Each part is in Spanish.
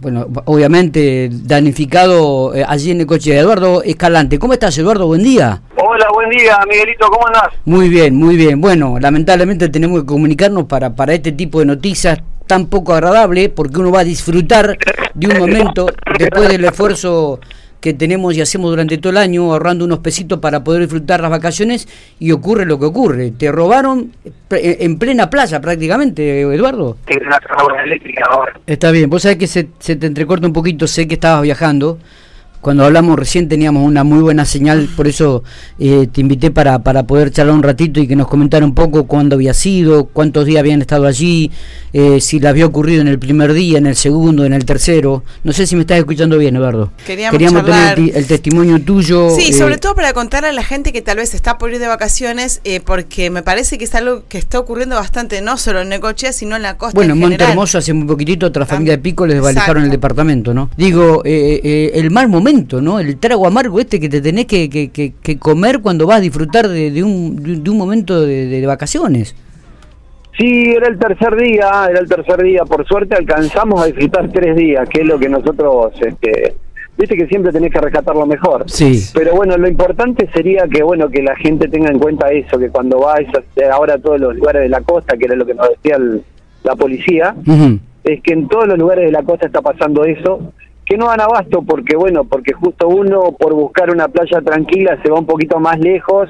bueno, obviamente danificado eh, allí en el coche. Eduardo Escalante, ¿cómo estás Eduardo? Buen día. Hola, buen día Miguelito, ¿cómo andás? Muy bien, muy bien. Bueno, lamentablemente tenemos que comunicarnos para, para este tipo de noticias tan poco agradable porque uno va a disfrutar de un momento después del esfuerzo que tenemos y hacemos durante todo el año, ahorrando unos pesitos para poder disfrutar las vacaciones y ocurre lo que ocurre. Te robaron en plena playa prácticamente, Eduardo. Está bien, vos sabés que se, se te entrecorta un poquito, sé que estabas viajando cuando hablamos recién teníamos una muy buena señal, por eso eh, te invité para, para poder charlar un ratito y que nos comentara un poco cuándo había sido, cuántos días habían estado allí, eh, si le había ocurrido en el primer día, en el segundo, en el tercero. No sé si me estás escuchando bien, Eduardo. Queríamos, tener el, testimonio tuyo. Sí, sobre eh, todo para contarle a la gente que tal vez está por ir de vacaciones, porque me parece que es algo que está ocurriendo bastante, no solo en Necochea, sino en la costa. Bueno, en Monte Hermoso hace un poquitito, otra familia de Pico les desvalijaron el departamento, ¿no? Digo, el mal momento ¿no? El trago amargo este que te tenés que, que, comer cuando vas a disfrutar de, un, de un momento de, vacaciones. Sí, era el tercer día, era el tercer día. Por suerte alcanzamos a disfrutar tres días, que es lo que nosotros, este, viste que siempre tenés que rescatar lo mejor. Sí. Pero bueno, lo importante sería que bueno que la gente tenga en cuenta eso, que cuando va a ahora a todos los lugares de la costa, que era lo que nos decía la policía, es que en todos los lugares de la costa está pasando eso que no dan abasto porque bueno porque justo uno por buscar una playa tranquila se va un poquito más lejos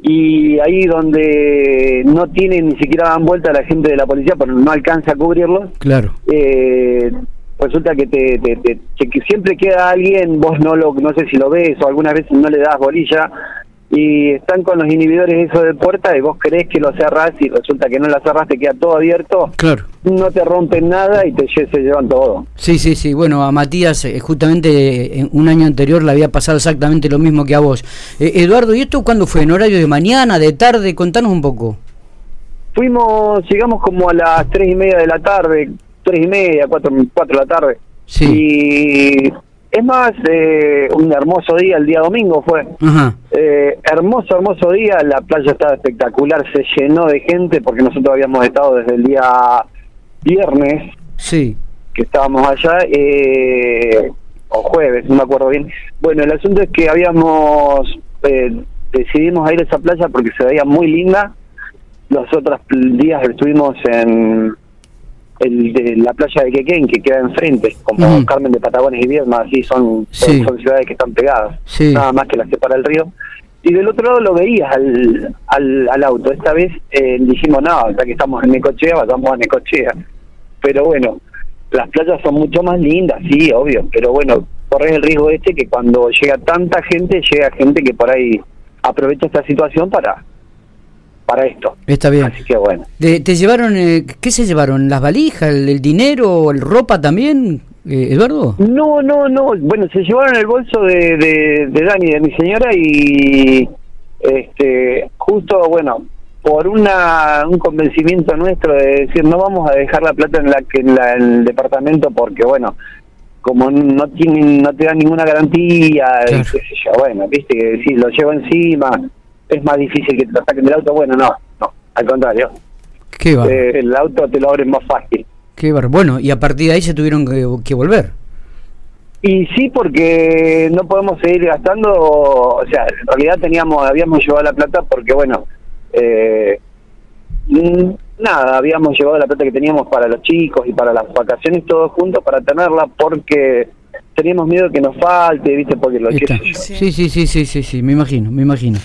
y ahí donde no tienen ni siquiera dan vuelta la gente de la policía pero no alcanza a cubrirlos claro. eh, resulta que te, que siempre queda alguien vos no lo no sé si lo ves o algunas veces no le das bolilla y están con los inhibidores eso de puerta y vos crees que lo cerrás y resulta que no la cerrás, te queda todo abierto, claro. no te rompen nada y te se llevan todo. Sí, sí, sí, bueno, a Matías eh, justamente en un año anterior le había pasado exactamente lo mismo que a vos. Eh, Eduardo, ¿y esto cuándo fue? ¿En horario de mañana, de tarde? Contanos un poco. Fuimos, llegamos como a las tres y media de la tarde, tres y media, cuatro, cuatro de la tarde. Sí. Y es más, eh, un hermoso día, el día domingo fue. Eh, hermoso, hermoso día, la playa estaba espectacular, se llenó de gente porque nosotros habíamos estado desde el día viernes. Sí. Que estábamos allá, eh, o jueves, no me acuerdo bien. Bueno, el asunto es que habíamos, decidimos ir a esa playa porque se veía muy linda. Los otros días estuvimos en el de la playa de Quequén, que queda enfrente, como Carmen de Patagones y Viedma, así son, son, ciudades que están pegadas, nada más que las separa el río. Y del otro lado lo veías al, al, auto. Esta vez eh, dijimos, no, ya que estamos en Necochea, vamos a Necochea. Pero bueno, las playas son mucho más lindas, sí, obvio, pero bueno, corres el riesgo este que cuando llega tanta gente, llega gente que por ahí aprovecha esta situación para para esto. Está bien. Así que bueno. ¿Te llevaron, eh, qué se llevaron? ¿Las valijas, el, dinero, el ropa también, eh, Eduardo? No, no, no. Bueno, se llevaron el bolso de, de, de Dani, de mi señora, y este justo, bueno, por una, un convencimiento nuestro de decir no vamos a dejar la plata en la que en, el departamento porque bueno como no tienen no te dan ninguna garantía qué sé yo, bueno viste que si lo llevo encima es más difícil que te lo saquen del auto. Bueno, no, no, al contrario. Qué eh, el auto te lo abren más fácil. Qué bar bueno, y a partir de ahí se tuvieron que, volver. Y sí, porque no podemos seguir gastando, o sea, en realidad teníamos, habíamos llevado la plata porque, bueno, eh, mm, nada, habíamos llevado la plata que teníamos para los chicos y para las vacaciones todos juntos para tenerla porque teníamos miedo que nos falte, ¿viste? Porque lo sí. sí, sí, sí, sí, sí, sí, me imagino, me imagino.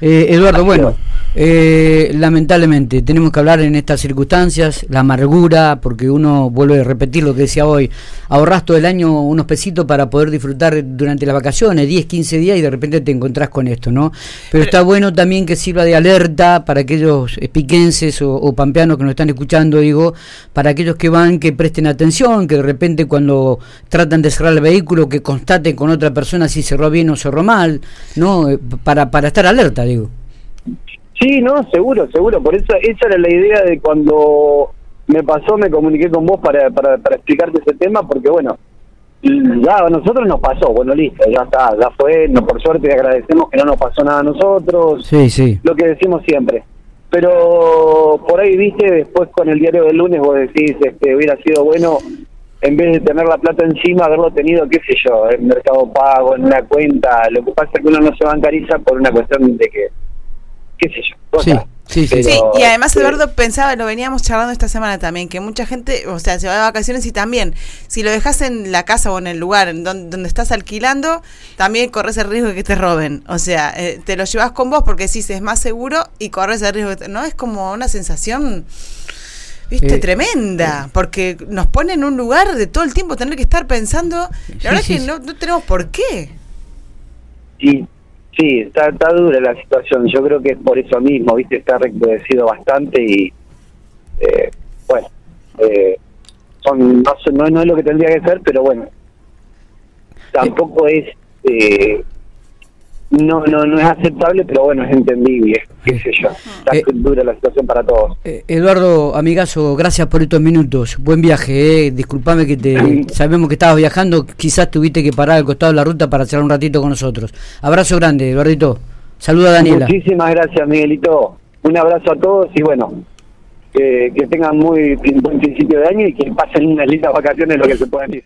Eh, Eduardo, bueno, eh, lamentablemente tenemos que hablar en estas circunstancias, la amargura, porque uno vuelve a repetir lo que decía hoy, ahorras todo el año unos pesitos para poder disfrutar durante las vacaciones, 10, 15 días y de repente te encontrás con esto, ¿no? Pero, está bueno también que sirva de alerta para aquellos piquenses o, pampeanos que nos están escuchando, digo, para aquellos que van, que presten atención, que de repente cuando tratan de cerrar el vehículo, que constaten con otra persona si cerró bien o cerró mal, ¿no? Eh, para, para estar alerta, digo. Sí, no, seguro, seguro. Por eso esa era la idea de cuando me pasó, me comuniqué con vos para, para, para explicarte ese tema, porque bueno, ya a nosotros nos pasó, bueno, listo, ya está, ya fue, no, por suerte agradecemos que no nos pasó nada a nosotros, sí, sí. lo que decimos siempre. Pero por ahí, viste, después con el diario del lunes vos decís, este, hubiera sido bueno en vez de tener la plata encima, haberlo tenido, qué sé yo, en Mercado Pago, en una cuenta. Lo que pasa es que uno no se bancariza por una cuestión de que, qué sé yo, cosas. Sí, sí, sí. y además Eduardo pensaba, lo veníamos charlando esta semana también, que mucha gente, o sea, se va de vacaciones y también, si lo dejas en la casa o en el lugar en donde, donde estás alquilando, también corres el riesgo de que te roben. O sea, eh, te lo llevas con vos porque sí, es más seguro y corres el riesgo, de, ¿no? Es como una sensación, viste, Eh, tremenda, porque nos pone en un lugar de todo el tiempo tener que estar pensando, la Sí, verdad sí, es sí. que no, no tenemos por qué. Sí, sí, está, está dura la situación. Yo creo que es por eso mismo, ¿viste? Está recrudecido bastante y, eh, bueno, eh, son, no, no, no es lo que tendría que ser, pero bueno, tampoco es, eh, no, no, no es aceptable, pero bueno, es entendible, qué sé yo. Está Eh, dura la situación para todos. Eh, Eduardo, amigazo, gracias por estos minutos. Buen viaje, eh. disculpame que te sabemos que estabas viajando, quizás tuviste que parar al costado de la ruta para charlar un ratito con nosotros. Abrazo grande, Eduardito. Saluda a Daniela. Muchísimas gracias, Miguelito. Un abrazo a todos y bueno, que, que tengan muy buen principio de año y que pasen unas lindas vacaciones, lo que se pueda decir.